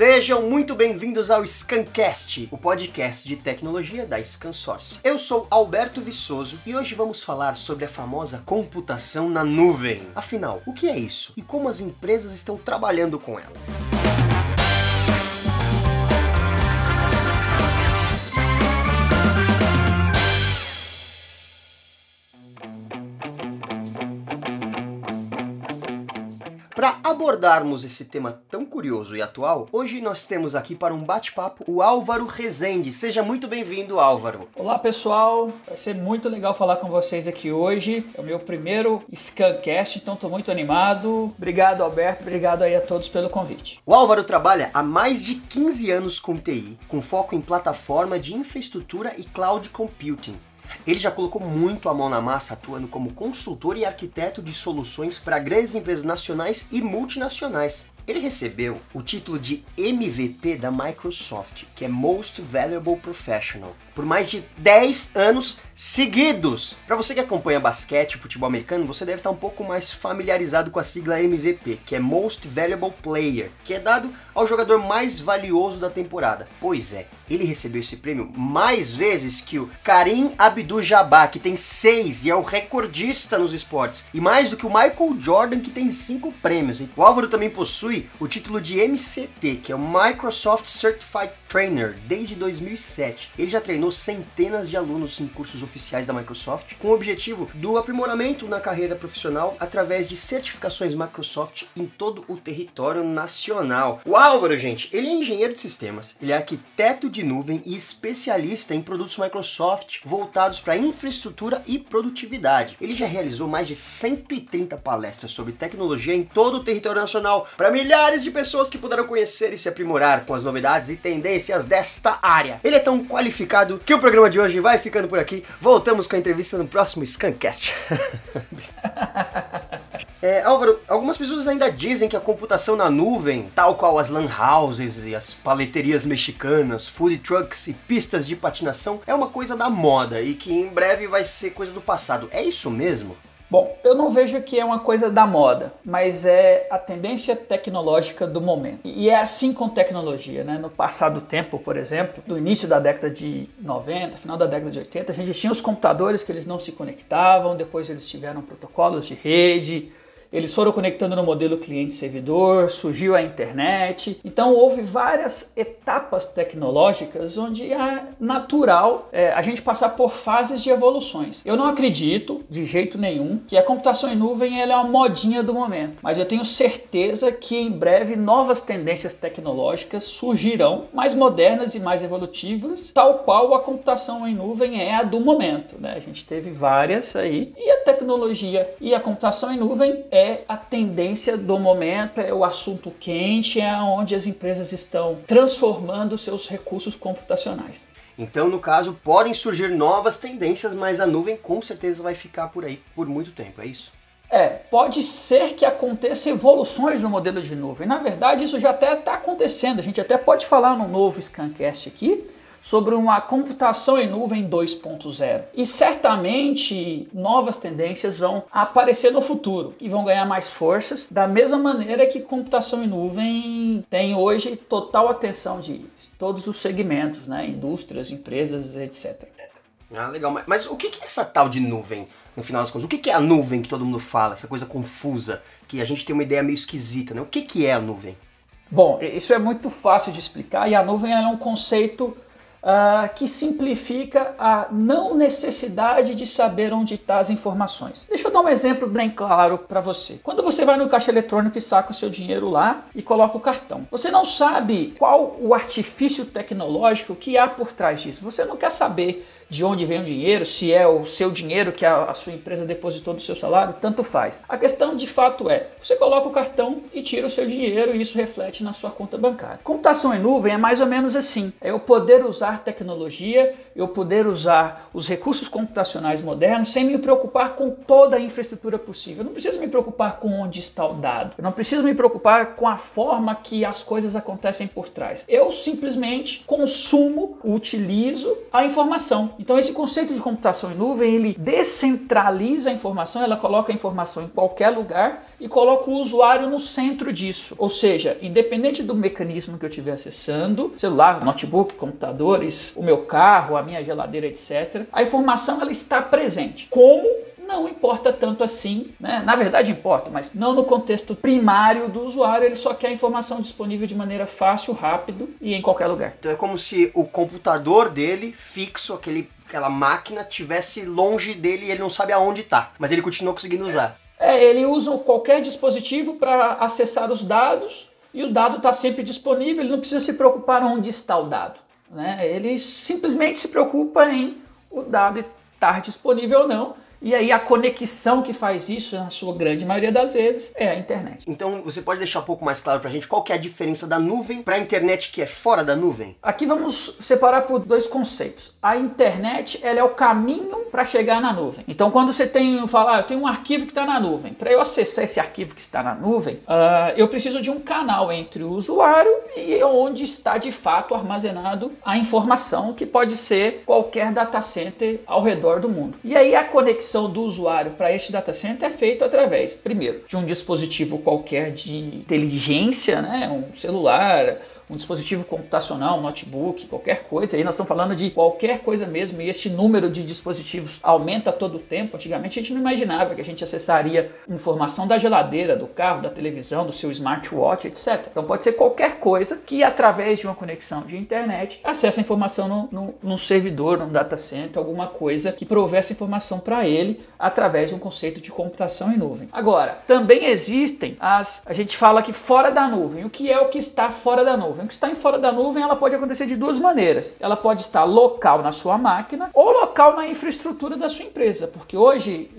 Sejam muito bem-vindos ao Scancast, o podcast de tecnologia da ScanSource. Eu sou Alberto Viçoso e hoje vamos falar sobre a famosa computação na nuvem. Afinal, o que é isso e como as empresas estão trabalhando com ela? Para abordarmos esse tema tão curioso e atual, hoje nós temos aqui para um bate-papo o Álvaro Rezende. Seja muito bem-vindo, Álvaro. Olá, pessoal. Vai ser muito legal falar com vocês aqui hoje. É o meu primeiro Scancast, então estou muito animado. Obrigado, Alberto. Obrigado aí a todos pelo convite. O Álvaro trabalha há mais de 15 anos com TI, com foco em plataforma de infraestrutura e cloud computing. Ele já colocou muito a mão na massa atuando como consultor e arquiteto de soluções para grandes empresas nacionais e multinacionais. Ele recebeu o título de MVP da Microsoft, que é Most Valuable Professional, por mais de 10 anos seguidos. Para você que acompanha basquete e futebol americano, você deve estar um pouco mais familiarizado com a sigla MVP, que é Most Valuable Player, que é dado ao jogador mais valioso da temporada. Pois é, ele recebeu esse prêmio mais vezes que o Karim Abdul-Jabbar, que tem seis e é o recordista nos esportes, e mais do que o Michael Jordan, que tem cinco prêmios. Hein? O Álvaro também possui o título de MCT, que é o Microsoft Certified Trainer, desde 2007. Ele já treinou centenas de alunos em cursos oficiais da Microsoft, com o objetivo do aprimoramento na carreira profissional através de certificações Microsoft em todo o território nacional. O Álvaro, gente, ele é engenheiro de sistemas, ele é arquiteto de nuvem e especialista em produtos Microsoft voltados para infraestrutura e produtividade. Ele já realizou mais de 130 palestras sobre tecnologia em todo o território nacional para milhares de pessoas que puderam conhecer e se aprimorar com as novidades e tendências desta área. Ele é tão qualificado que o programa de hoje vai ficando por aqui. Voltamos com a entrevista no próximo Scancast. É, Álvaro, algumas pessoas ainda dizem que a computação na nuvem, tal qual as lan houses e as paleterias mexicanas, food trucks e pistas de patinação, é uma coisa da moda e que em breve vai ser coisa do passado. É isso mesmo? Bom, eu não vejo que é uma coisa da moda, mas é a tendência tecnológica do momento. E é assim com tecnologia, né? No passado tempo, por exemplo, do início da década de 90, final da década de 80, a gente tinha os computadores que eles não se conectavam, depois eles tiveram protocolos de rede, eles foram conectando no modelo cliente-servidor, surgiu a internet. Então houve várias etapas tecnológicas onde é natural é, a gente passar por fases de evoluções. Eu não acredito de jeito nenhum que a computação em nuvem é uma modinha do momento, mas eu tenho certeza que em breve novas tendências tecnológicas surgirão, mais modernas e mais evolutivas, tal qual a computação em nuvem é a do momento. Né? A gente teve várias aí e a tecnologia e a computação em nuvem é é a tendência do momento, é o assunto quente, é onde as empresas estão transformando seus recursos computacionais. Então, no caso, podem surgir novas tendências, mas a nuvem com certeza vai ficar por aí por muito tempo, é isso? É, pode ser que aconteça evoluções no modelo de nuvem. Na verdade, isso já até está acontecendo. A gente até pode falar no novo Scancast aqui, sobre uma computação em nuvem 2.0. E certamente novas tendências vão aparecer no futuro e vão ganhar mais forças, da mesma maneira que computação em nuvem tem hoje total atenção de todos os segmentos, né? indústrias, empresas, etc. Ah, legal. Mas, mas o que é essa tal de nuvem? no final das contas. O que é a nuvem que todo mundo fala, essa coisa confusa, que a gente tem uma ideia meio esquisita, né? O que é a nuvem? Bom, isso é muito fácil de explicar e a nuvem é um conceito uh, que simplifica a não necessidade de saber onde estão tá as informações. Deixa eu dar um exemplo bem claro para você. Quando você vai no caixa eletrônico e saca o seu dinheiro lá e coloca o cartão, você não sabe qual o artifício tecnológico que há por trás disso. Você não quer saber de onde vem o dinheiro, se é o seu dinheiro que a, a, sua empresa depositou do seu salário, tanto faz. A questão de fato é, você coloca o cartão e tira o seu dinheiro e isso reflete na sua conta bancária. Computação em nuvem é mais ou menos assim, é eu poder usar tecnologia, eu poder usar os recursos computacionais modernos sem me preocupar com toda a infraestrutura possível. Eu não preciso me preocupar com onde está o dado, eu não preciso me preocupar com a forma que as coisas acontecem por trás. Eu simplesmente consumo, utilizo a informação então esse conceito de computação em nuvem, ele descentraliza a informação, ela coloca a informação em qualquer lugar e coloco o usuário no centro disso. Ou seja, independente do mecanismo que eu estiver acessando, celular, notebook, computadores, o meu carro, a minha geladeira, etc., a informação ela está presente. Como não importa tanto assim, né? Na verdade importa, mas não no contexto primário do usuário, ele só quer a informação disponível de maneira fácil, rápido e em qualquer lugar. Então é como se o computador dele, fixo, aquele, aquela máquina, tivesse longe dele e ele não sabe aonde está, mas ele continua conseguindo usar. É, ele usa qualquer dispositivo para acessar os dados e o dado está sempre disponível, ele não precisa se preocupar onde está o dado. Né? Ele simplesmente se preocupa em o dado estar disponível ou não e aí a conexão que faz isso, na sua grande maioria das vezes, é a internet. Então você pode deixar um pouco mais claro pra gente qual que é a diferença da nuvem para a internet que é fora da nuvem? Aqui vamos separar por dois conceitos. A internet ela é o caminho para chegar na nuvem. Então quando você tem falar, ah, eu tenho um arquivo que está na nuvem. Para eu acessar esse arquivo que está na nuvem, uh, eu preciso de um canal entre o usuário e onde está de fato armazenado a informação, que pode ser qualquer data center ao redor do mundo. E aí a conexão conexão do usuário para este data center é feito através, primeiro, de um dispositivo qualquer de inteligência, né, um celular, um dispositivo computacional, um notebook, qualquer coisa. Aí nós estamos falando de qualquer coisa mesmo, e esse número de dispositivos aumenta todo o tempo. Antigamente a gente não imaginava que a gente acessaria informação da geladeira, do carro, da televisão, do seu smartwatch, etc. Então pode ser qualquer coisa que, através de uma conexão de internet, acesse a informação no, no, num servidor, num data center, alguma coisa que provê essa informação para ele através de um conceito de computação em nuvem. Agora, também existem as. A gente fala que fora da nuvem. O que é o que está fora da nuvem? Nuvem. O que está em fora da nuvem, ela pode acontecer de duas maneiras. Ela pode estar local na sua máquina ou local na infraestrutura da sua empresa, porque hoje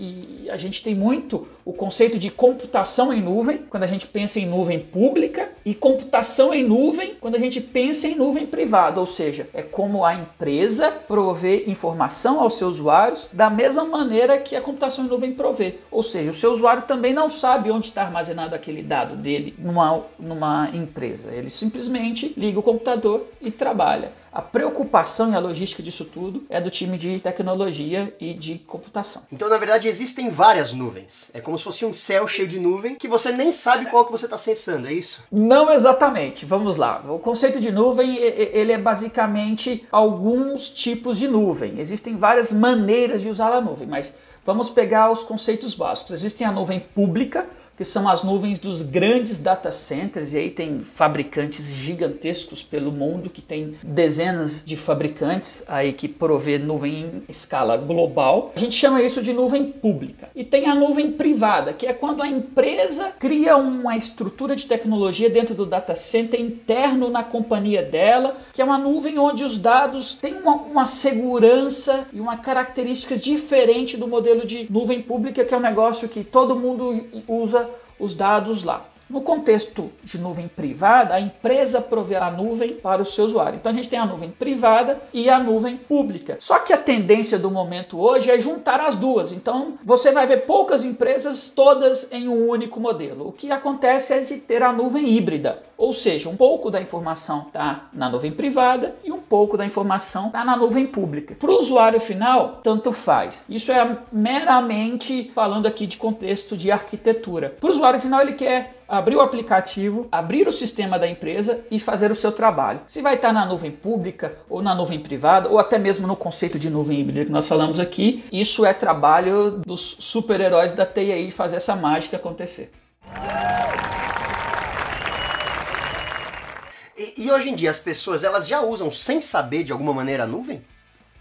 a gente tem muito o conceito de computação em nuvem, quando a gente pensa em nuvem pública, e computação em nuvem, quando a gente pensa em nuvem privada, ou seja, é como a empresa provê informação aos seus usuários da mesma maneira que a computação em nuvem provê. Ou seja, o seu usuário também não sabe onde está armazenado aquele dado dele numa, numa empresa. Ele simplesmente liga o computador e trabalha. A preocupação e a logística disso tudo é do time de tecnologia e de computação. Então, na verdade, existem várias nuvens. É como se fosse um céu cheio de nuvem que você nem sabe qual que você está acessando, é isso? Não exatamente. Vamos lá. O conceito de nuvem, ele é basicamente alguns tipos de nuvem. Existem várias maneiras de usar a nuvem, mas vamos pegar os conceitos básicos. Existe a nuvem pública, que são as nuvens dos grandes data centers, e aí tem fabricantes gigantescos pelo mundo, que tem dezenas de fabricantes aí que provê nuvem em escala global. A gente chama isso de nuvem pública. E tem a nuvem privada, que é quando a empresa cria uma estrutura de tecnologia dentro do data center interno na companhia dela, que é uma nuvem onde os dados têm uma, uma segurança e uma característica diferente do modelo de nuvem pública, que é um negócio que todo mundo usa os dados lá. No contexto de nuvem privada, a empresa provê a nuvem para o seu usuário. Então a gente tem a nuvem privada e a nuvem pública. Só que a tendência do momento hoje é juntar as duas. Então você vai ver poucas empresas todas em um único modelo. O que acontece é de ter a nuvem híbrida. Ou seja, um pouco da informação está na nuvem privada e um pouco da informação está na nuvem pública. Para o usuário final, tanto faz. Isso é meramente falando aqui de contexto de arquitetura. Para o usuário final, ele quer abrir o aplicativo, abrir o sistema da empresa e fazer o seu trabalho. Se vai estar na nuvem pública ou na nuvem privada, ou até mesmo no conceito de nuvem híbrida que nós falamos aqui, isso é trabalho dos super-heróis da TI fazer essa mágica acontecer. E, hoje em dia as pessoas elas já usam sem saber de alguma maneira a nuvem?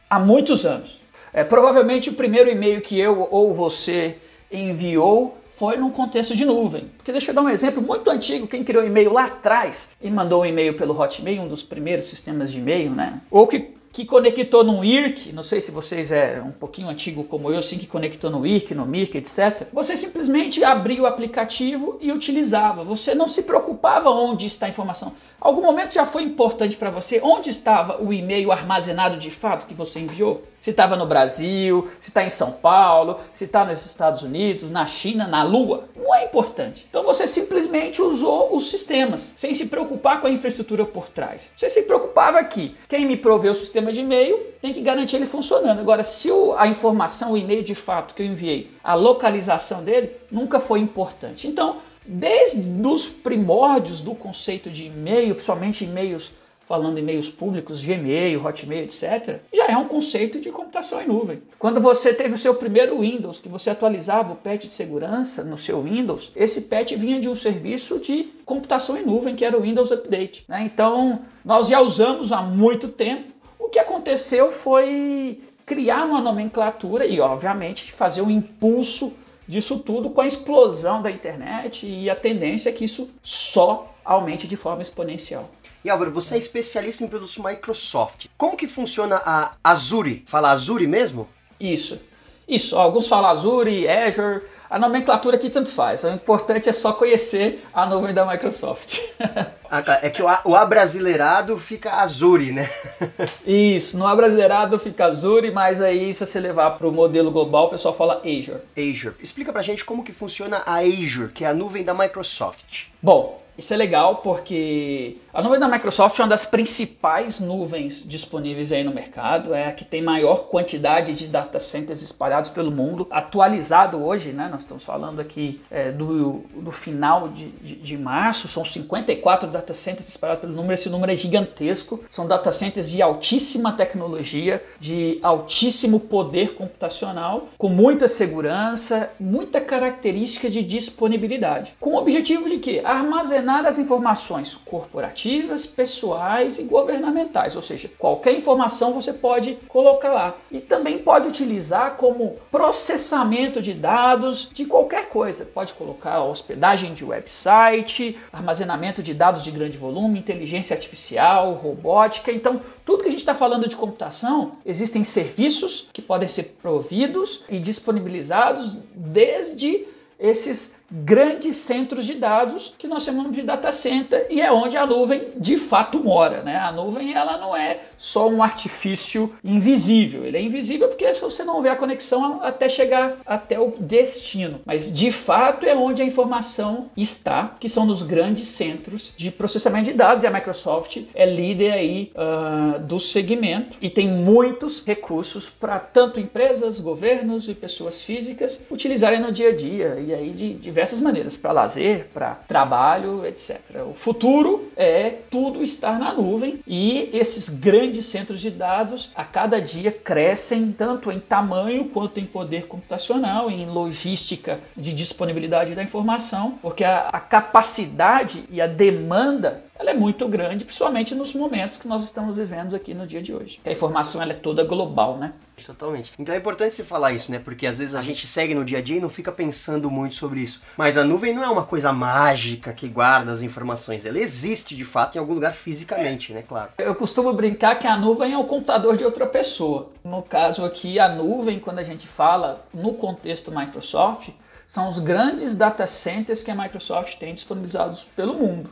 Há muitos anos. É, provavelmente o primeiro e-mail que eu ou você enviou foi num contexto de nuvem. Porque deixa eu dar um exemplo muito antigo, quem criou e-mail lá atrás e mandou um e-mail pelo Hotmail, um dos primeiros sistemas de e-mail, né? Ou que que conectou no IRC, não sei se vocês é um pouquinho antigo como eu, assim, que conectou no IRC, no MIRC, etc. Você simplesmente abria o aplicativo e utilizava. Você não se preocupava onde está a informação. Algum momento já foi importante para você onde estava o e-mail armazenado de fato que você enviou? Se estava no Brasil, se está em São Paulo, se está nos Estados Unidos, na China, na Lua. Não é importante. Então você simplesmente usou os sistemas, sem se preocupar com a infraestrutura por trás. Você se preocupava aqui. Quem me proveu o sistema de e-mail, tem que garantir ele funcionando. Agora, se o, a informação, o e-mail de fato que eu enviei, a localização dele, nunca foi importante. Então, desde os primórdios do conceito de e-mail, principalmente e-mails falando em meios públicos, Gmail, Hotmail, etc., já é um conceito de computação em nuvem. Quando você teve o seu primeiro Windows, que você atualizava o patch de segurança no seu Windows, esse patch vinha de um serviço de computação em nuvem, que era o Windows Update. Né? Então, nós já usamos há muito tempo. O que aconteceu foi criar uma nomenclatura e, obviamente, fazer um impulso disso tudo com a explosão da internet e a tendência é que isso só aumente de forma exponencial. E Álvaro, você é especialista em produtos Microsoft. Como que funciona a Azure? Fala Azure mesmo? Isso. Isso, alguns falam Azure, Azure, a nomenclatura aqui tanto faz. O importante é só conhecer a nuvem da Microsoft. ah, tá. É que o, abrasileirado fica Azure, né? Isso, no abrasileirado fica Azure, mas aí se você levar para o modelo global, o pessoal fala Azure. Azure. Explica pra gente como que funciona a Azure, que é a nuvem da Microsoft. Bom, isso é legal porque a nuvem da Microsoft é uma das principais nuvens disponíveis aí no mercado, é a que tem maior quantidade de data centers espalhados pelo mundo, atualizado hoje, né? Nós estamos falando aqui é, do, do final de, de, de, março, são 54 data centers espalhados pelo número, esse número é gigantesco, são data centers de altíssima tecnologia, de altíssimo poder computacional, com muita segurança, muita característica de disponibilidade, com o objetivo de que armazenar as informações corporativas, pessoais e governamentais, ou seja, qualquer informação você pode colocar lá. E também pode utilizar como processamento de dados de qualquer coisa. Pode colocar hospedagem de website, armazenamento de dados de grande volume, inteligência artificial, robótica. Então, tudo que a gente está falando de computação, existem serviços que podem ser providos e disponibilizados desde esses grandes centros de dados que nós chamamos de data center e é onde a nuvem de fato mora, né? A nuvem ela não é só um artifício invisível, ele é invisível porque se você não vê a conexão até chegar até o destino, mas de fato é onde a informação está, que são nos grandes centros de processamento de dados. E a Microsoft é líder aí uh, do segmento e tem muitos recursos para tanto empresas, governos e pessoas físicas utilizarem no dia a dia. E aí de diversas diversas maneiras, para lazer, para trabalho, etc. O futuro é tudo estar na nuvem e esses grandes centros de dados a cada dia crescem tanto em tamanho quanto em poder computacional, em logística de disponibilidade da informação, porque a, a capacidade e a demanda ela é muito grande, principalmente nos momentos que nós estamos vivendo aqui no dia de hoje. A informação ela é toda global, né? Totalmente. Então é importante se falar isso, né? Porque às vezes a gente segue no dia a dia e não fica pensando muito sobre isso. Mas a nuvem não é uma coisa mágica que guarda as informações. Ela existe de fato em algum lugar fisicamente, né? Claro. Eu costumo brincar que a nuvem é o computador de outra pessoa. No caso aqui, a nuvem, quando a gente fala no contexto Microsoft, são os grandes data centers que a Microsoft tem disponibilizados pelo mundo.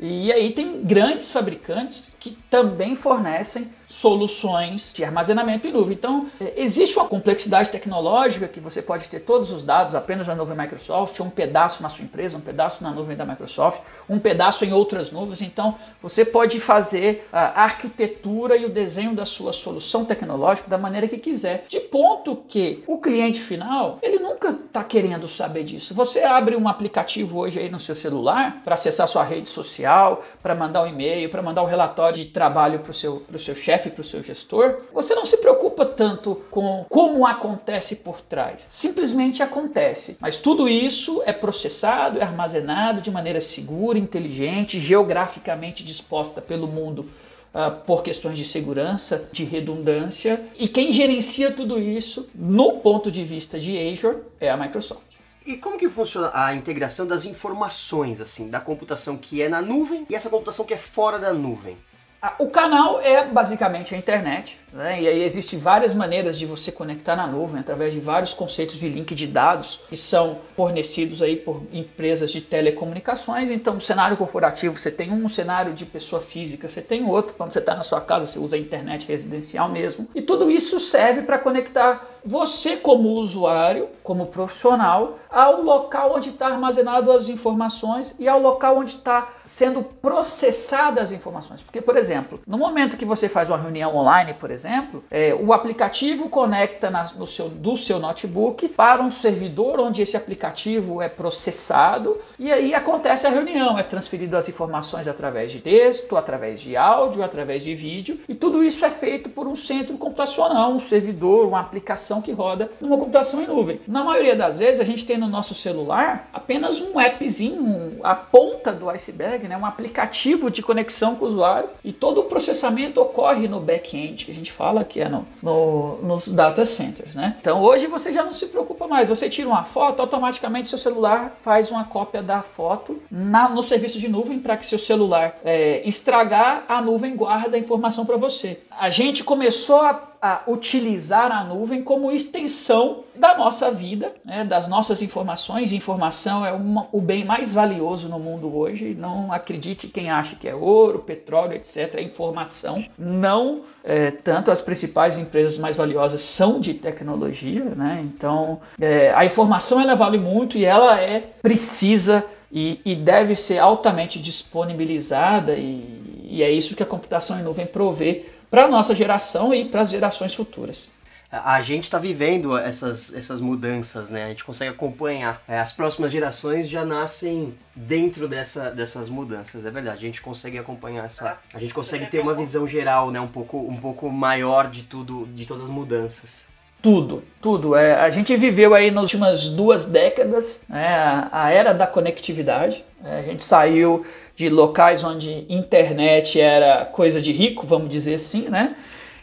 E aí tem grandes fabricantes que também fornecem soluções de armazenamento em nuvem. Então, é, existe uma complexidade tecnológica que você pode ter todos os dados apenas na nuvem Microsoft, um pedaço na sua empresa, um pedaço na nuvem da Microsoft, um pedaço em outras nuvens. Então, você pode fazer a arquitetura e o desenho da sua solução tecnológica da maneira que quiser, de ponto que o cliente final, ele nunca está querendo saber disso. Você abre um aplicativo hoje aí no seu celular para acessar sua rede social, para mandar um e-mail, para mandar um relatório de trabalho para o seu, seu chefe para o seu gestor, você não se preocupa tanto com como acontece por trás. Simplesmente acontece. Mas tudo isso é processado, é armazenado de maneira segura, inteligente, geograficamente disposta pelo mundo Uh, por questões de segurança, de redundância. E quem gerencia tudo isso, no ponto de vista de Azure, é a Microsoft. E como que funciona a integração das informações, assim, da computação que é na nuvem e essa computação que é fora da nuvem? O canal é basicamente a internet. Né? E aí existem várias maneiras de você conectar na nuvem através de vários conceitos de link de dados que são fornecidos aí por empresas de telecomunicações. Então, no cenário corporativo você tem um cenário de pessoa física, você tem outro. Quando você está na sua casa, você usa a internet residencial mesmo. E tudo isso serve para conectar você como usuário, como profissional, ao local onde está armazenado as informações e ao local onde está sendo processadas as informações. Porque, por exemplo, no momento que você faz uma reunião online, por exemplo, é, o aplicativo conecta na, no seu, do seu notebook para um servidor onde esse aplicativo é processado e aí acontece a reunião, é transferido as informações através de texto, através de áudio, através de vídeo e tudo isso é feito por um centro computacional, um servidor, uma aplicação que roda numa computação em nuvem. Na maioria das vezes a gente tem no nosso celular apenas um appzinho, a ponta do iceberg, né, um aplicativo de conexão com o usuário e todo o processamento ocorre no back-end, que a gente fala que é no, no, nos data centers. Né? Então hoje você já não se preocupa mais, você tira uma foto, automaticamente seu celular faz uma cópia da foto na, no serviço de nuvem para que seu celular é, estragar, a nuvem guarda a informação para você. A gente começou a a utilizar a nuvem como extensão da nossa vida, né, das nossas informações. Informação é uma, o bem mais valioso no mundo hoje. Não acredite quem acha que é ouro, petróleo, etc. É informação. Não é, tanto as principais empresas mais valiosas são de tecnologia, né? Então é, a informação ela vale muito e ela é precisa e, e deve ser altamente disponibilizada e, e é isso que a computação em nuvem provê para a nossa geração e para as gerações futuras. A gente está vivendo essas, essas mudanças, né? A gente consegue acompanhar. É, as próximas gerações já nascem dentro dessa, dessas mudanças, é verdade. A gente consegue acompanhar essa. A gente consegue ter uma visão geral, né? Um pouco, um pouco maior de tudo, de todas as mudanças. Tudo, tudo. É, a gente viveu aí nas últimas duas décadas né, a, era da conectividade. É, a gente saiu de locais onde internet era coisa de rico, vamos dizer assim, né?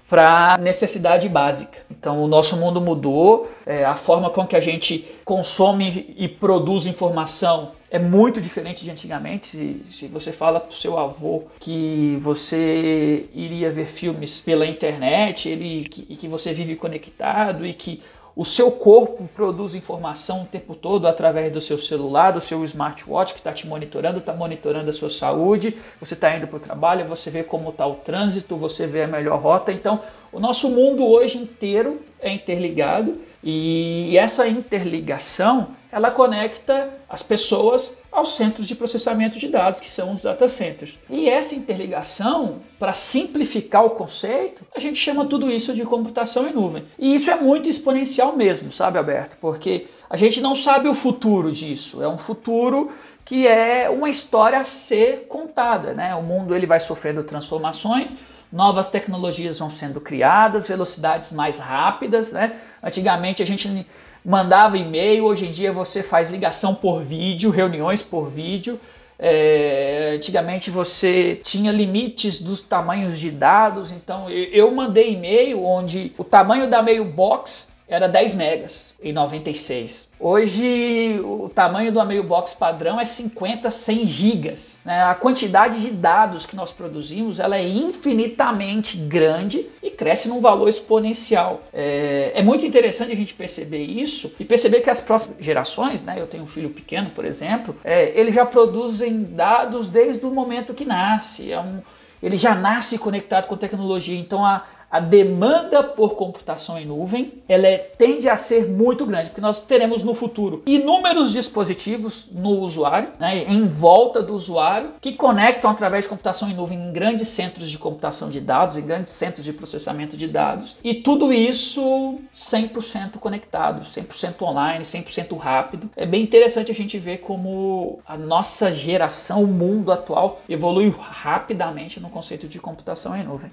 Para necessidade básica. Então, o nosso mundo mudou, é, a forma com que a gente consome e produz informação é muito diferente de antigamente. Se, se você fala para o seu avô que você iria ver filmes pela internet ele, que, e que você vive conectado e que o seu corpo produz informação o tempo todo através do seu celular, do seu smartwatch que está te monitorando, está monitorando a sua saúde. Você está indo para o trabalho, você vê como está o trânsito, você vê a melhor rota. Então, o nosso mundo hoje inteiro é interligado e essa interligação ela conecta as pessoas aos centros de processamento de dados, que são os data centers. E essa interligação, para simplificar o conceito, a gente chama tudo isso de computação em nuvem. E isso é muito exponencial mesmo, sabe, Alberto? Porque a gente não sabe o futuro disso. É um futuro que é uma história a ser contada, né? O mundo ele vai sofrendo transformações, novas tecnologias vão sendo criadas, velocidades mais rápidas, né? Antigamente a gente mandava e-mail, hoje em dia você faz ligação por vídeo, reuniões por vídeo. É, antigamente você tinha limites dos tamanhos de dados, então eu, eu mandei e-mail onde o tamanho da mailbox era 10 megas em 96. Hoje o tamanho do mailbox padrão é 50, 100 gigas. Né? A quantidade de dados que nós produzimos ela é infinitamente grande e cresce num valor exponencial. É, é, muito interessante a gente perceber isso e perceber que as próximas gerações, né? eu tenho um filho pequeno, por exemplo, é, eles já produzem dados desde o momento que nasce. É um, ele já nasce conectado com tecnologia. Então a, a demanda por computação em nuvem ela é, tende a ser muito grande, porque nós teremos no futuro inúmeros dispositivos no usuário, né, em volta do usuário, que conectam através de computação em nuvem em grandes centros de computação de dados, em grandes centros de processamento de dados, e tudo isso 100% conectado, 100% online, 100% rápido. É bem interessante a gente ver como a nossa geração, o mundo atual, evolui rapidamente no conceito de computação em nuvem.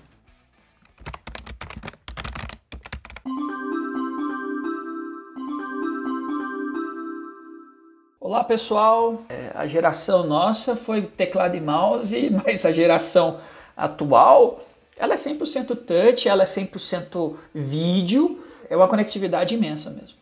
Olá pessoal, é, a geração nossa foi teclado e mouse, mas a geração atual ela é 100% touch, ela é 100% vídeo, é uma conectividade imensa mesmo.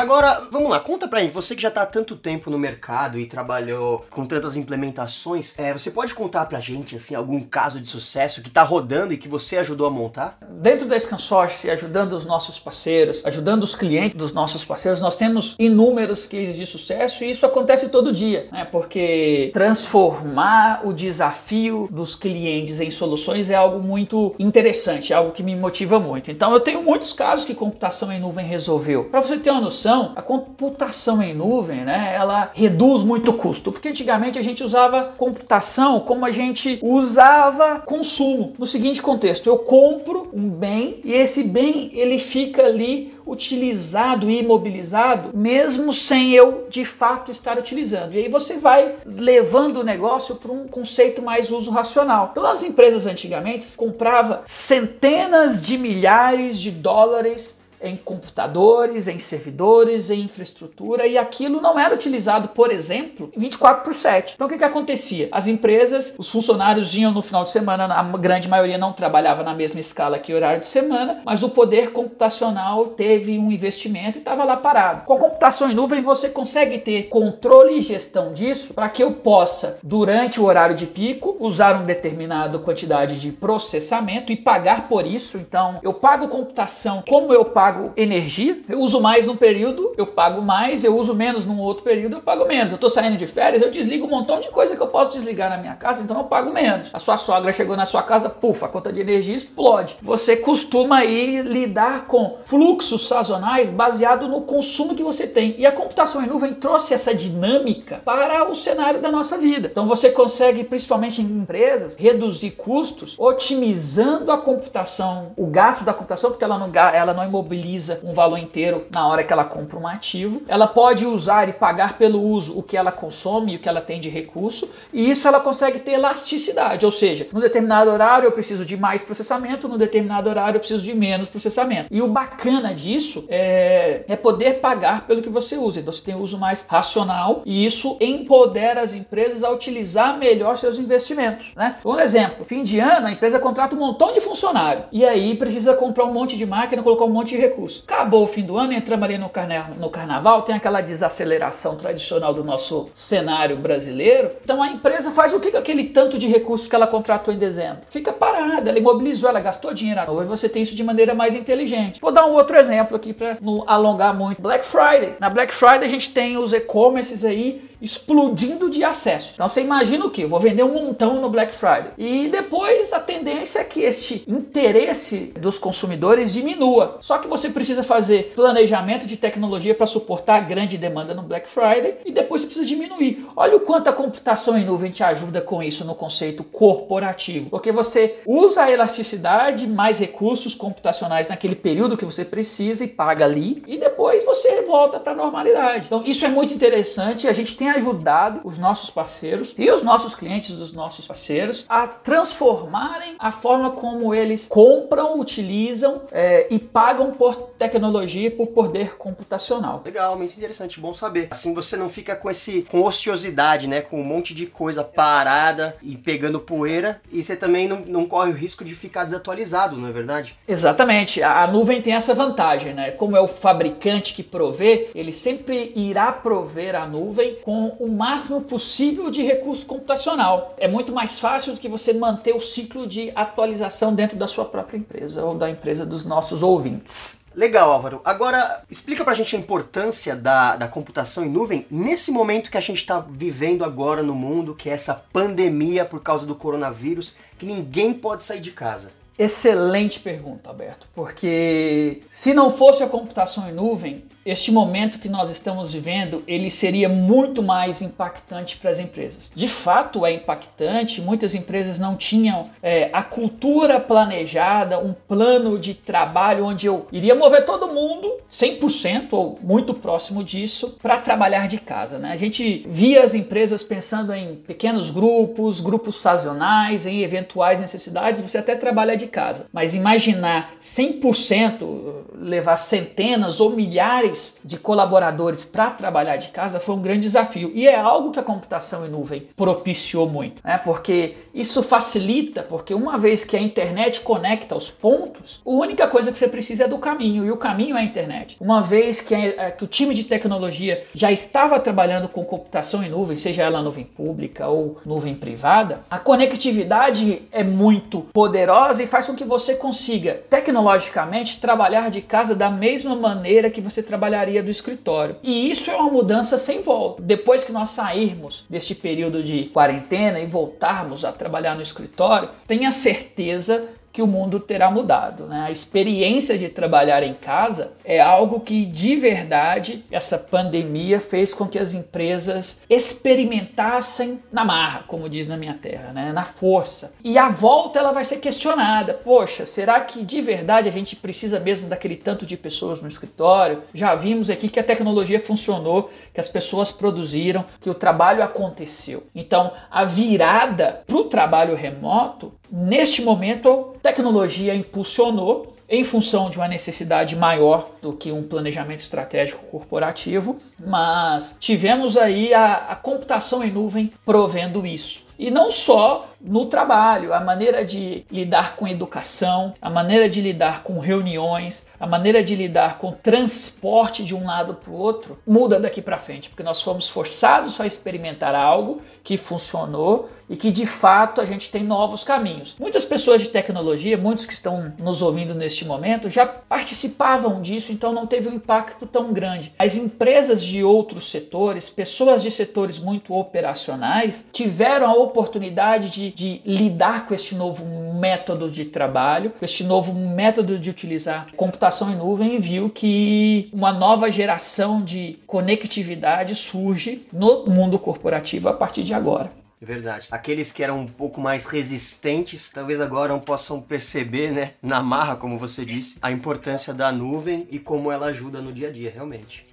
Agora, vamos lá, conta pra gente, você que já tá há tanto tempo no mercado e trabalhou com tantas implementações, é, você pode contar pra gente, assim, algum caso de sucesso que tá rodando e que você ajudou a montar? Dentro da Scansource, ajudando os nossos parceiros, ajudando os clientes dos nossos parceiros, nós temos inúmeros cases de sucesso e isso acontece todo dia, né? Porque transformar o desafio dos clientes em soluções é algo muito interessante, é algo que me motiva muito. Então eu tenho muitos casos que computação em nuvem resolveu. Para você ter uma noção, a computação em nuvem, né, ela reduz muito o custo, porque antigamente a gente usava computação como a gente usava consumo. No seguinte contexto, eu compro um bem e esse bem ele fica ali utilizado e imobilizado, mesmo sem eu de fato estar utilizando. E aí você vai levando o negócio para um conceito mais uso racional. Então as empresas antigamente compravam centenas de milhares de dólares em computadores, em servidores, em infraestrutura e aquilo não era utilizado, por exemplo, 24 por 7. Então o que, que acontecia? As empresas, os funcionários iam no final de semana, a grande maioria não trabalhava na mesma escala que horário de semana, mas o poder computacional teve um investimento e estava lá parado. Com a computação em nuvem você consegue ter controle e gestão disso para que eu possa, durante o horário de pico, usar uma determinada quantidade de processamento e pagar por isso. Então eu pago computação como eu pago pago energia, eu uso mais num período, eu pago mais, eu uso menos num outro período, eu pago menos. Eu estou saindo de férias, eu desligo um montão de coisa que eu posso desligar na minha casa, então eu pago menos. A sua sogra chegou na sua casa, pufa, a conta de energia explode. Você costuma aí lidar com fluxos sazonais baseado no consumo que você tem. E a computação em nuvem trouxe essa dinâmica para o cenário da nossa vida. Então você consegue, principalmente em empresas, reduzir custos, otimizando a computação, o gasto da computação, porque ela não, ela não imobiliza mobiliza um valor inteiro na hora que ela compra um ativo. Ela pode usar e pagar pelo uso o que ela consome e o que ela tem de recurso, e isso ela consegue ter elasticidade, ou seja, no determinado horário eu preciso de mais processamento, no determinado horário eu preciso de menos processamento. E o bacana disso é, é poder pagar pelo que você usa. Então você tem uso mais racional e isso empodera as empresas a utilizar melhor seus investimentos. Né? Um exemplo, fim de ano a empresa contrata um montão de funcionário e aí precisa comprar um monte de máquina, colocar um monte de recurso. Acabou o fim do ano, entramos ali no, carna no carnaval, tem aquela desaceleração tradicional do nosso cenário brasileiro. Então a empresa faz o que com aquele tanto de recursos que ela contratou em dezembro? Fica parada, ela imobilizou, ela gastou dinheiro à novo e você tem isso de maneira mais inteligente. Vou dar um outro exemplo aqui para não alongar muito. Black Friday. Na Black Friday a gente tem os e-commerces aí explodindo de acesso. Então você imagina o que? Vou vender um montão no Black Friday. E depois a tendência é que este interesse dos consumidores diminua. Só que você precisa fazer planejamento de tecnologia para suportar a grande demanda no Black Friday e depois você precisa diminuir. Olha o quanto a computação em nuvem te ajuda com isso no conceito corporativo. Porque você usa a elasticidade, mais recursos computacionais naquele período que você precisa e paga ali, e depois você volta para a normalidade. Então isso é muito interessante. A gente tem ajudado os nossos parceiros e os nossos clientes dos nossos parceiros a transformarem a forma como eles compram, utilizam é, e pagam por tecnologia e por poder computacional. Legal, muito interessante, bom saber. Assim você não fica com esse com ociosidade, né, com um monte de coisa parada e pegando poeira e você também não, não corre o risco de ficar desatualizado, não é verdade? Exatamente. A, a nuvem tem essa vantagem, né? Como é o fabricante que provê, ele sempre irá prover a nuvem com o máximo possível de recurso computacional. É muito mais fácil do que você manter o ciclo de atualização dentro da sua própria empresa ou da empresa dos nossos ouvintes. Legal, Álvaro. Agora, explica pra gente a importância da, da computação em nuvem nesse momento que a gente está vivendo agora no mundo, que é essa pandemia por causa do coronavírus, que ninguém pode sair de casa. Excelente pergunta, Alberto, porque se não fosse a computação em nuvem, este momento que nós estamos vivendo, ele seria muito mais impactante para as empresas. De fato é impactante, muitas empresas não tinham é, a cultura planejada, um plano de trabalho onde eu iria mover todo mundo 100% ou muito próximo disso para trabalhar de casa. Né? A gente via as empresas pensando em pequenos grupos, grupos sazonais, em eventuais necessidades, você até trabalha de casa. Mas imaginar 100% levar centenas ou milhares milhares de colaboradores para trabalhar de casa foi um grande desafio e é algo que a computação em nuvem propiciou muito, né? Porque isso facilita, porque uma vez que a internet conecta os pontos, a única coisa que você precisa é do caminho e o caminho é a internet. Uma vez que, a, é, que o time de tecnologia já estava trabalhando com computação em nuvem, seja ela nuvem pública ou nuvem privada, a conectividade é muito poderosa e faz com que você consiga tecnologicamente trabalhar de casa da mesma maneira que você trabalharia do escritório. E isso é uma mudança sem volta. Depois que nós sairmos deste período de quarentena e voltarmos a trabalhar no escritório, tenha certeza que o mundo terá mudado. Né? A experiência de trabalhar em casa é algo que de verdade essa pandemia fez com que as empresas experimentassem na marra, como diz na minha terra, né? na força. E a volta ela vai ser questionada. Poxa, será que de verdade a gente precisa mesmo daquele tanto de pessoas no escritório? Já vimos aqui que a tecnologia funcionou, que as pessoas produziram, que o trabalho aconteceu. Então a virada para o trabalho remoto Neste momento, tecnologia impulsionou em função de uma necessidade maior do que um planejamento estratégico corporativo, mas tivemos aí a, a computação em nuvem provendo isso. E não só no trabalho, a maneira de lidar com educação, a maneira de lidar com reuniões, a maneira de lidar com transporte de um lado para o outro muda daqui para frente, porque nós fomos forçados a experimentar algo que funcionou e que de fato a gente tem novos caminhos. Muitas pessoas de tecnologia, muitos que estão nos ouvindo neste momento, já participavam disso, então não teve um impacto tão grande. As empresas de outros setores, pessoas de setores muito operacionais, tiveram a oportunidade de de, lidar com este novo método de trabalho, com este novo método de utilizar computação em nuvem e viu que uma nova geração de conectividade surge no mundo corporativo a partir de agora. É verdade. Aqueles que eram um pouco mais resistentes, talvez agora não possam perceber, né, na marra, como você disse, a importância da nuvem e como ela ajuda no dia a dia, realmente.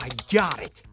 I got it.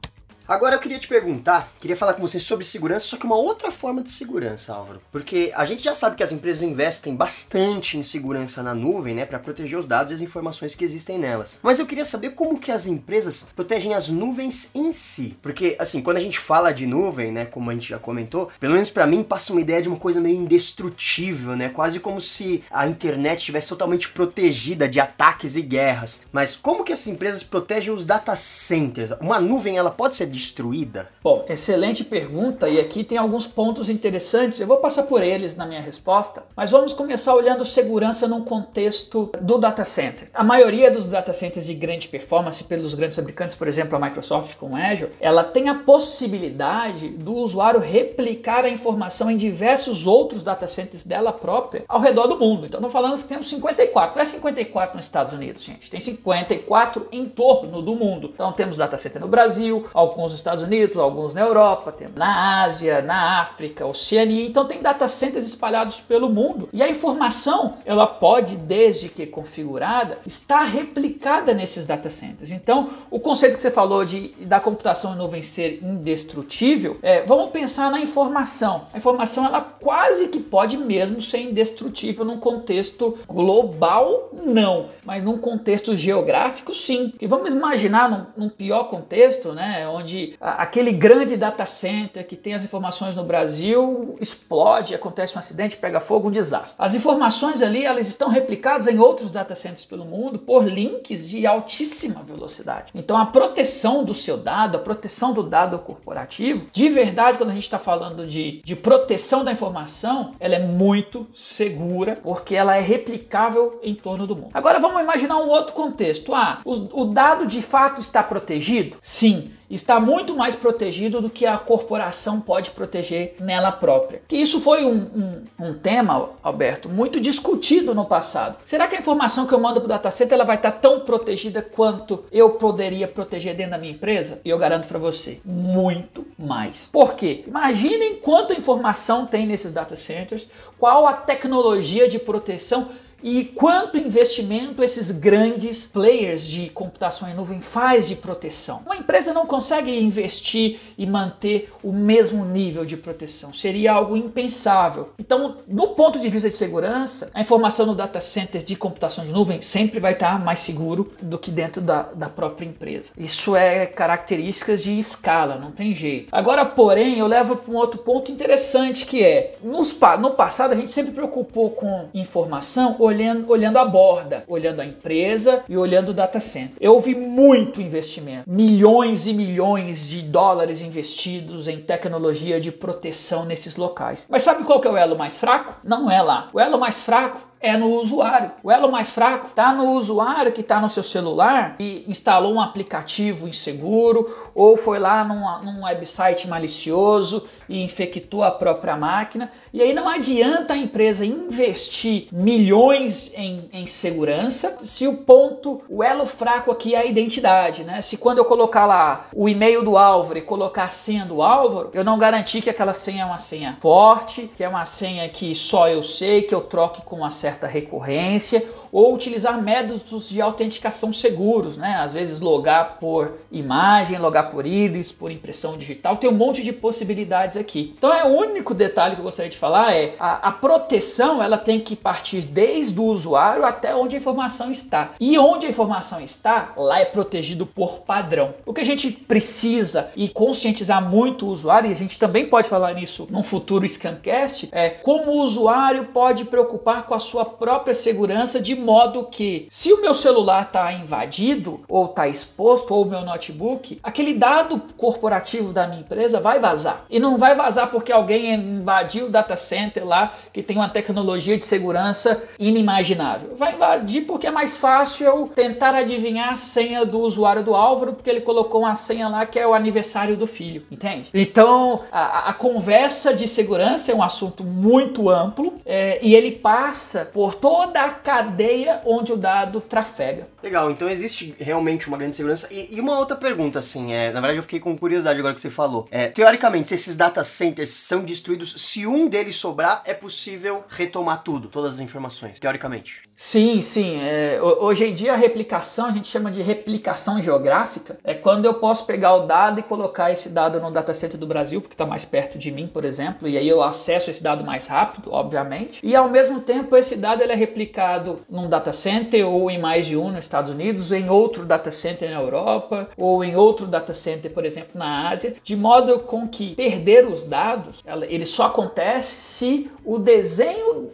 Agora eu queria te perguntar, queria falar com você sobre segurança, só que uma outra forma de segurança, Álvaro. Porque a gente já sabe que as empresas investem bastante em segurança na nuvem, né, para proteger os dados e as informações que existem nelas. Mas eu queria saber como que as empresas protegem as nuvens em si. Porque assim, quando a gente fala de nuvem, né, como a gente já comentou, pelo menos para mim passa uma ideia de uma coisa meio indestrutível, né, quase como se a internet estivesse totalmente protegida de ataques e guerras. Mas como que essas empresas protegem os data centers? Uma nuvem ela pode ser destruída? Bom, excelente pergunta e aqui tem alguns pontos interessantes. Eu vou passar por eles na minha resposta, mas vamos começar olhando segurança num contexto do data center. A maioria dos data centers de grande performance pelos grandes fabricantes, por exemplo, a Microsoft com Azure, ela tem a possibilidade do usuário replicar a informação em diversos outros data centers dela própria ao redor do mundo. Então, não falando que temos 54, não é 54 nos Estados Unidos, gente. Tem 54 em torno do mundo. Então, temos data center no Brasil, alguns nos Estados Unidos, alguns na Europa, temos na Ásia, na África, Oceania. Então tem data centers espalhados pelo mundo. E a informação, ela pode, desde que configurada, estar replicada nesses data centers. Então, o conceito que você falou de da computação em nuvem ser indestrutível, é, vamos pensar na informação. A informação ela quase que pode mesmo ser indestrutível num contexto global, não, mas num contexto geográfico, sim. E vamos imaginar num, num pior contexto, né, onde aquele grande data center que tem as informações no Brasil explode, acontece um acidente, pega fogo, um desastre. As informações ali elas estão replicadas em outros data centers pelo mundo por links de altíssima velocidade. Então a proteção do seu dado, a proteção do dado corporativo, de verdade, quando a gente está falando de, de proteção da informação, ela é muito segura porque ela é replicável em torno do mundo. Agora vamos imaginar um outro contexto. Ah, o, o dado de fato está protegido? Sim está muito mais protegido do que a corporação pode proteger nela própria. Que isso foi um, um, um tema, Alberto, muito discutido no passado. Será que a informação que eu mando para o datacenter ela vai estar tão protegida quanto eu poderia proteger dentro da minha empresa? E eu garanto para você, muito mais. Por quê? Imaginem quanta informação tem nesses data centers, qual a tecnologia de proteção e quanto investimento esses grandes players de computação em nuvem faz de proteção. Uma empresa não consegue investir e manter o mesmo nível de proteção, seria algo impensável. Então, no ponto de vista de segurança, a informação no data center de computação de nuvem sempre vai estar mais seguro do que dentro da, da própria empresa. Isso é características de escala, não tem jeito. Agora, porém, eu levo para um outro ponto interessante que é, nos, no passado a gente sempre preocupou com informação olhando, olhando a borda, olhando a empresa e olhando o data center. Eu ouvi muito investimento, milhões e milhões de dólares investidos em tecnologia de proteção nesses locais. Mas sabe qual que é o elo mais fraco? Não é lá. O elo mais fraco é no usuário. O elo mais fraco está no usuário que está no seu celular e instalou um aplicativo inseguro ou foi lá num, num website malicioso e infectou a própria máquina. E aí não adianta a empresa investir milhões em, em segurança se o ponto, o elo fraco aqui é a identidade, né? Se quando eu colocar lá o e-mail do Álvaro e colocar a senha do Álvaro, eu não garantir que aquela senha é uma senha forte, que é uma senha que só eu sei, que eu troque com uma certa recorrência ou utilizar métodos de autenticação seguros, né? Às vezes logar por imagem, logar por íris, por impressão digital, tem um monte de possibilidades aqui. Então é o único detalhe que eu gostaria de falar é a, a proteção ela tem que partir desde o usuário até onde a informação está. E onde a informação está, lá é protegido por padrão. O que a gente precisa e conscientizar muito o usuário, e a gente também pode falar nisso num futuro Scancast, é como o usuário pode preocupar com a sua própria segurança de modo que, se o meu celular está invadido, ou está exposto, ou o meu notebook, aquele dado corporativo da minha empresa vai vazar. E não vai vazar porque alguém invadiu o data center lá, que tem uma tecnologia de segurança inimaginável. Vai invadir porque é mais fácil eu tentar adivinhar a senha do usuário do Álvaro, porque ele colocou uma senha lá que é o aniversário do filho, entende? Então, a, a conversa de segurança é um assunto muito amplo é, e ele passa por toda a cadeia onde o dado trafega. Legal, então existe realmente uma grande segurança. E, e uma outra pergunta, assim, é, na verdade eu fiquei com curiosidade agora que você falou. É, teoricamente, se esses data centers são destruídos, se um deles sobrar, é possível retomar tudo, todas as informações, teoricamente. Sim, sim. É, hoje em dia a replicação a gente chama de replicação geográfica. É quando eu posso pegar o dado e colocar esse dado no data center do Brasil, porque está mais perto de mim, por exemplo, e aí eu acesso esse dado mais rápido, obviamente. E ao mesmo tempo esse dado ele é replicado num data center ou em mais de um nos Estados Unidos, em outro data center na Europa ou em outro data center, por exemplo, na Ásia, de modo com que perder os dados, ele só acontece se o desenho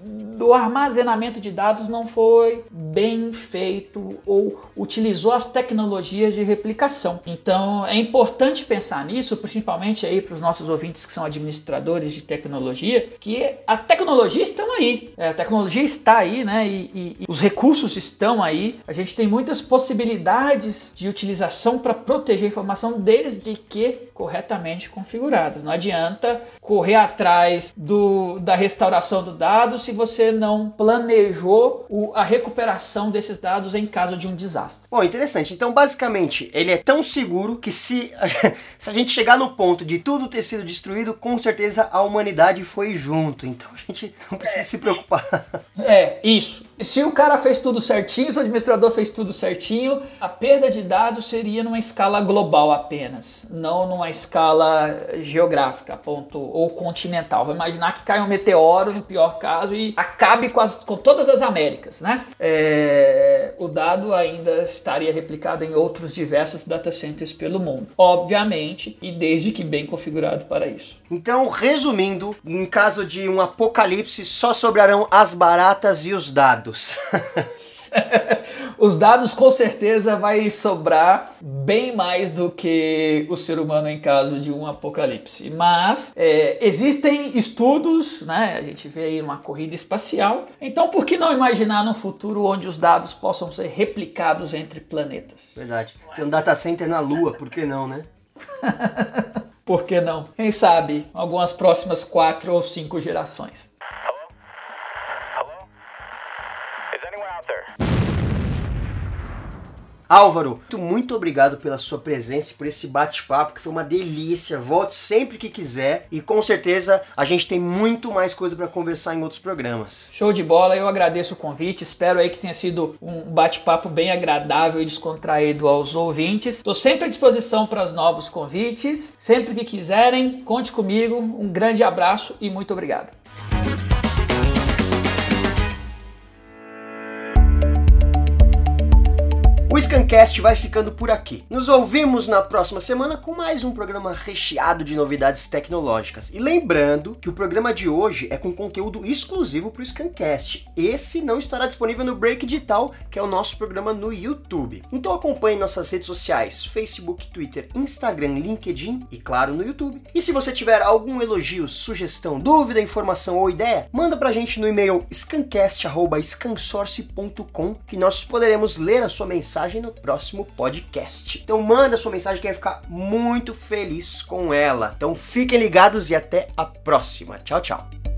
do armazenamento de dados não foi bem feito ou utilizou as tecnologias de replicação. Então é importante pensar nisso, principalmente aí para os nossos ouvintes que são administradores de tecnologia, que a tecnologia estão aí, é, a tecnologia está aí, né? E, e, e os recursos estão aí. A gente tem muitas possibilidades de utilização para proteger a informação desde que corretamente configuradas. Não adianta correr atrás do, da restauração do dado se você não planejou o, a recuperação desses dados em caso de um desastre. Bom, interessante. Então, basicamente, ele é tão seguro que se, se a gente chegar no ponto de tudo ter sido destruído, com certeza a humanidade foi junto. Então a gente não precisa é. se preocupar. É, isso. Se o cara fez tudo certinho, se o administrador fez tudo certinho, a perda de dados seria numa escala global apenas, não numa escala geográfica, ponto, ou continental. Vou imaginar que cai um meteoro, no pior caso, e acabe com, as, com todas as Américas, né? É, o dado ainda estaria replicado em outros diversos data centers pelo mundo, obviamente, e desde que bem configurado para isso. Então, resumindo, em caso de um apocalipse, só sobrarão as baratas e os dados dados. Os dados com certeza vai sobrar bem mais do que o ser humano em caso de um apocalipse. Mas é, existem estudos, né? A gente vê aí uma corrida espacial. Então por que não imaginar num futuro onde os dados possam ser replicados entre planetas? Verdade. Tem um data center na Lua, por que não, né? por que não? Quem sabe algumas próximas quatro ou cinco gerações. Álvaro, muito obrigado pela sua presença e por esse bate-papo, que foi uma delícia. Volte sempre que quiser e com certeza a gente tem muito mais coisa para conversar em outros programas. Show de bola, eu agradeço o convite, espero aí que tenha sido um bate-papo bem agradável e descontraído aos ouvintes. Estou sempre à disposição para os novos convites, sempre que quiserem, conte comigo. Um grande abraço e muito obrigado. O Scancast vai ficando por aqui. Nos ouvimos na próxima semana com mais um programa recheado de novidades tecnológicas. E lembrando que o programa de hoje é com conteúdo exclusivo para o Scancast. Esse não estará disponível no Break Digital, que é o nosso programa no YouTube. Então acompanhe nossas redes sociais: Facebook, Twitter, Instagram, LinkedIn e claro no YouTube. E se você tiver algum elogio, sugestão, dúvida, informação ou ideia, manda pra gente no e-mail scancast@scansource.com que nós poderemos ler a sua mensagem mensagem no próximo podcast. Então manda sua mensagem que vai ficar muito feliz com ela. Então fiquem ligados e até a próxima. Tchau, tchau.